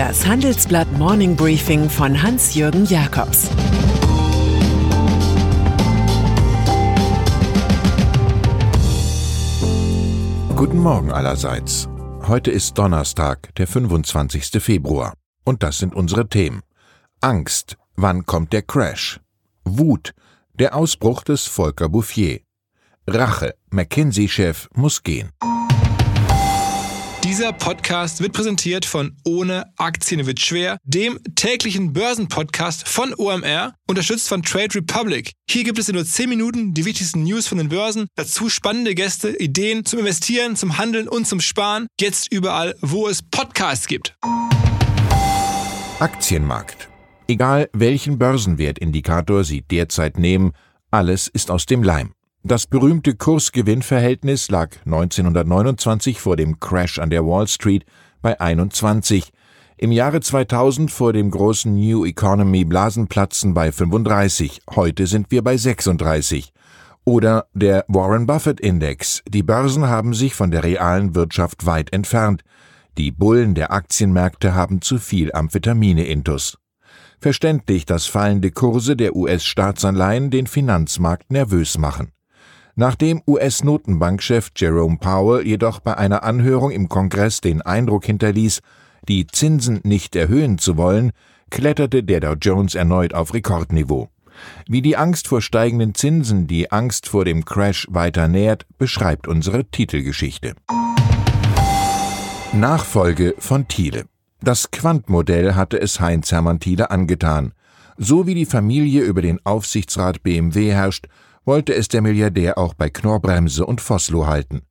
Das Handelsblatt Morning Briefing von Hans-Jürgen Jakobs Guten Morgen allerseits. Heute ist Donnerstag, der 25. Februar. Und das sind unsere Themen. Angst. Wann kommt der Crash? Wut. Der Ausbruch des Volker Bouffier. Rache. McKinsey-Chef muss gehen. Dieser Podcast wird präsentiert von Ohne Aktien wird schwer, dem täglichen Börsenpodcast von OMR, unterstützt von Trade Republic. Hier gibt es in nur 10 Minuten die wichtigsten News von den Börsen, dazu spannende Gäste, Ideen zum Investieren, zum Handeln und zum Sparen. Jetzt überall, wo es Podcasts gibt. Aktienmarkt. Egal welchen Börsenwertindikator Sie derzeit nehmen, alles ist aus dem Leim. Das berühmte Kurs-Gewinn-Verhältnis lag 1929 vor dem Crash an der Wall Street bei 21, im Jahre 2000 vor dem großen New Economy Blasenplatzen bei 35, heute sind wir bei 36. Oder der Warren Buffett Index. Die Börsen haben sich von der realen Wirtschaft weit entfernt. Die Bullen der Aktienmärkte haben zu viel Amphetamine intus. Verständlich, dass fallende Kurse der US-Staatsanleihen den Finanzmarkt nervös machen. Nachdem US-Notenbankchef Jerome Powell jedoch bei einer Anhörung im Kongress den Eindruck hinterließ, die Zinsen nicht erhöhen zu wollen, kletterte der Dow Jones erneut auf Rekordniveau. Wie die Angst vor steigenden Zinsen die Angst vor dem Crash weiter nährt, beschreibt unsere Titelgeschichte. Nachfolge von Thiele. Das Quant-Modell hatte es Heinz-Hermann Thiele angetan. So wie die Familie über den Aufsichtsrat BMW herrscht, wollte es der Milliardär auch bei Knorrbremse und Vossloh halten.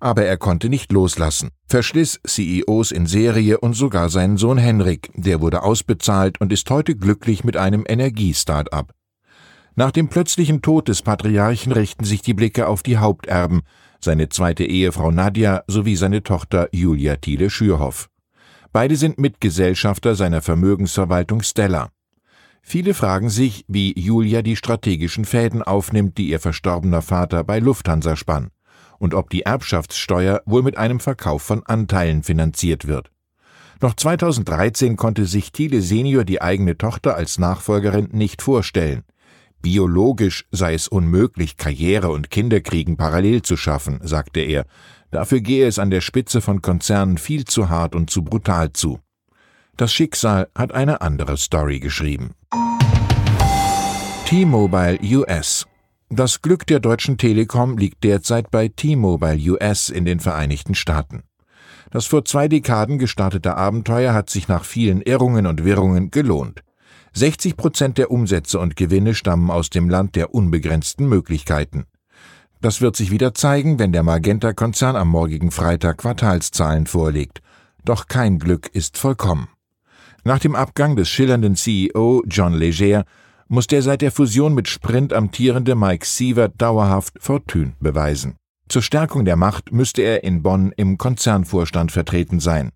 Aber er konnte nicht loslassen, verschliss CEOs in Serie und sogar seinen Sohn Henrik, der wurde ausbezahlt und ist heute glücklich mit einem Energie-Start-up. Nach dem plötzlichen Tod des Patriarchen richten sich die Blicke auf die Haupterben, seine zweite Ehefrau Nadja sowie seine Tochter Julia Thiele Schürhoff. Beide sind Mitgesellschafter seiner Vermögensverwaltung Stella. Viele fragen sich, wie Julia die strategischen Fäden aufnimmt, die ihr verstorbener Vater bei Lufthansa spann, und ob die Erbschaftssteuer wohl mit einem Verkauf von Anteilen finanziert wird. Noch 2013 konnte sich Thiele Senior die eigene Tochter als Nachfolgerin nicht vorstellen. Biologisch sei es unmöglich, Karriere und Kinderkriegen parallel zu schaffen, sagte er. Dafür gehe es an der Spitze von Konzernen viel zu hart und zu brutal zu. Das Schicksal hat eine andere Story geschrieben. T-Mobile US Das Glück der Deutschen Telekom liegt derzeit bei T-Mobile US in den Vereinigten Staaten. Das vor zwei Dekaden gestartete Abenteuer hat sich nach vielen Irrungen und Wirrungen gelohnt. 60 Prozent der Umsätze und Gewinne stammen aus dem Land der unbegrenzten Möglichkeiten. Das wird sich wieder zeigen, wenn der Magenta-Konzern am morgigen Freitag Quartalszahlen vorlegt. Doch kein Glück ist vollkommen. Nach dem Abgang des schillernden CEO John Leger muss der seit der Fusion mit Sprint amtierende Mike Sievert dauerhaft Fortune beweisen. Zur Stärkung der Macht müsste er in Bonn im Konzernvorstand vertreten sein.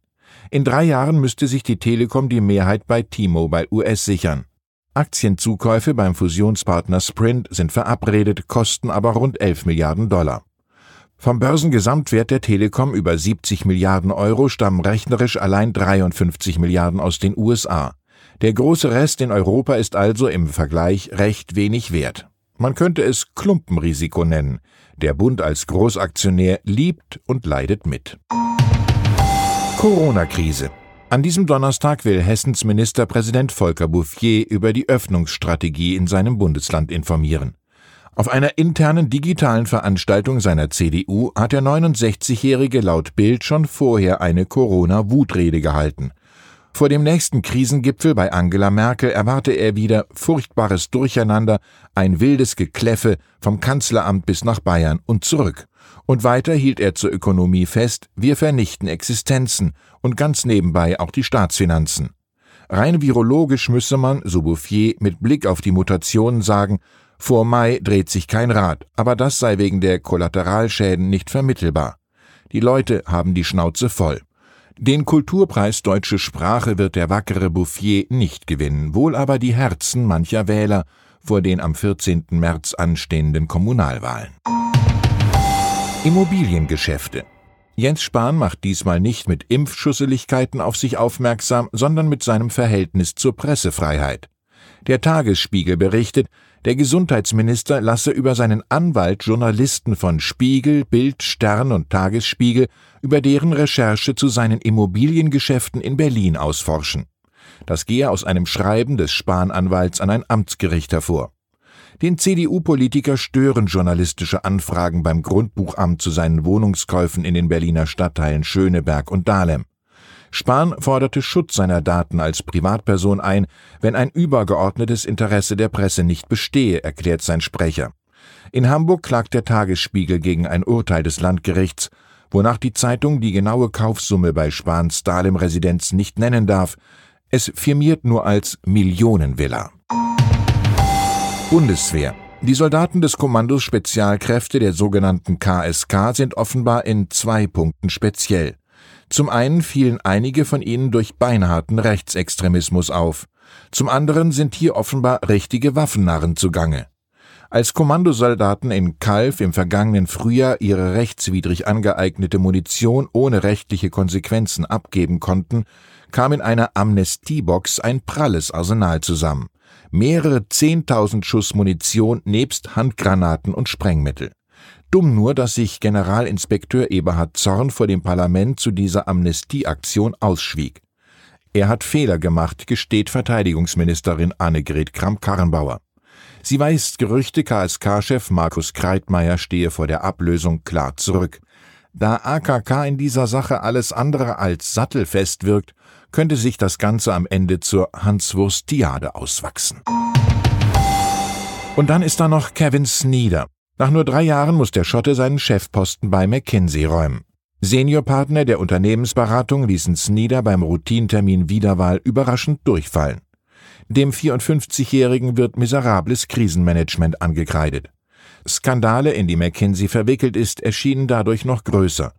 In drei Jahren müsste sich die Telekom die Mehrheit bei T-Mobile US sichern. Aktienzukäufe beim Fusionspartner Sprint sind verabredet, kosten aber rund 11 Milliarden Dollar. Vom Börsengesamtwert der Telekom über 70 Milliarden Euro stammen rechnerisch allein 53 Milliarden aus den USA. Der große Rest in Europa ist also im Vergleich recht wenig wert. Man könnte es Klumpenrisiko nennen. Der Bund als Großaktionär liebt und leidet mit. Corona-Krise. An diesem Donnerstag will Hessens Ministerpräsident Volker Bouffier über die Öffnungsstrategie in seinem Bundesland informieren. Auf einer internen digitalen Veranstaltung seiner CDU hat der 69-Jährige laut Bild schon vorher eine Corona-Wutrede gehalten. Vor dem nächsten Krisengipfel bei Angela Merkel erwarte er wieder furchtbares Durcheinander, ein wildes Gekläffe vom Kanzleramt bis nach Bayern und zurück. Und weiter hielt er zur Ökonomie fest, wir vernichten Existenzen und ganz nebenbei auch die Staatsfinanzen. Rein virologisch müsse man, so Bouffier, mit Blick auf die Mutationen sagen, vor Mai dreht sich kein Rad, aber das sei wegen der Kollateralschäden nicht vermittelbar. Die Leute haben die Schnauze voll. Den Kulturpreis Deutsche Sprache wird der wackere Bouffier nicht gewinnen, wohl aber die Herzen mancher Wähler vor den am 14. März anstehenden Kommunalwahlen. Immobiliengeschäfte Jens Spahn macht diesmal nicht mit Impfschusseligkeiten auf sich aufmerksam, sondern mit seinem Verhältnis zur Pressefreiheit. Der Tagesspiegel berichtet, der Gesundheitsminister lasse über seinen Anwalt Journalisten von Spiegel, Bild, Stern und Tagesspiegel über deren Recherche zu seinen Immobiliengeschäften in Berlin ausforschen. Das gehe aus einem Schreiben des Spahn-Anwalts an ein Amtsgericht hervor. Den CDU-Politiker stören journalistische Anfragen beim Grundbuchamt zu seinen Wohnungskäufen in den Berliner Stadtteilen Schöneberg und Dahlem. Spahn forderte Schutz seiner Daten als Privatperson ein, wenn ein übergeordnetes Interesse der Presse nicht bestehe, erklärt sein Sprecher. In Hamburg klagt der Tagesspiegel gegen ein Urteil des Landgerichts, wonach die Zeitung die genaue Kaufsumme bei Spahns Dahlem-Residenz nicht nennen darf. Es firmiert nur als Millionenvilla. Bundeswehr. Die Soldaten des Kommandos Spezialkräfte der sogenannten KSK sind offenbar in zwei Punkten speziell. Zum einen fielen einige von ihnen durch beinharten Rechtsextremismus auf. Zum anderen sind hier offenbar richtige Waffennarren zugange. Als Kommandosoldaten in Kalf im vergangenen Frühjahr ihre rechtswidrig angeeignete Munition ohne rechtliche Konsequenzen abgeben konnten, kam in einer Amnestiebox ein pralles Arsenal zusammen. Mehrere Zehntausend Schuss Munition nebst Handgranaten und Sprengmittel. Dumm nur, dass sich Generalinspekteur Eberhard Zorn vor dem Parlament zu dieser Amnestieaktion ausschwieg. Er hat Fehler gemacht, gesteht Verteidigungsministerin Annegret Kramp-Karrenbauer. Sie weist Gerüchte, KSK-Chef Markus Kreitmeier stehe vor der Ablösung klar zurück. Da AKK in dieser Sache alles andere als sattelfest wirkt, könnte sich das Ganze am Ende zur Hanswurstiade auswachsen. Und dann ist da noch Kevin Sneeder. Nach nur drei Jahren muss der Schotte seinen Chefposten bei McKinsey räumen. Seniorpartner der Unternehmensberatung ließen Sneeder beim Routintermin Wiederwahl überraschend durchfallen. Dem 54-Jährigen wird miserables Krisenmanagement angekreidet. Skandale, in die McKinsey verwickelt ist, erschienen dadurch noch größer.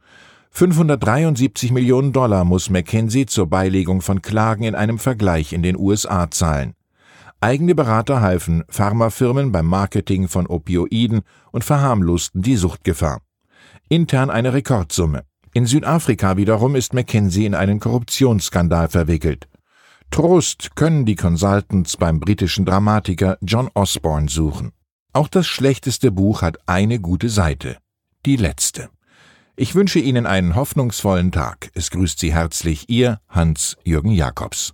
573 Millionen Dollar muss McKinsey zur Beilegung von Klagen in einem Vergleich in den USA zahlen. Eigene Berater halfen Pharmafirmen beim Marketing von Opioiden und verharmlosten die Suchtgefahr. Intern eine Rekordsumme. In Südafrika wiederum ist McKinsey in einen Korruptionsskandal verwickelt. Trost können die Consultants beim britischen Dramatiker John Osborne suchen. Auch das schlechteste Buch hat eine gute Seite. Die letzte. Ich wünsche Ihnen einen hoffnungsvollen Tag. Es grüßt Sie herzlich Ihr Hans-Jürgen Jakobs.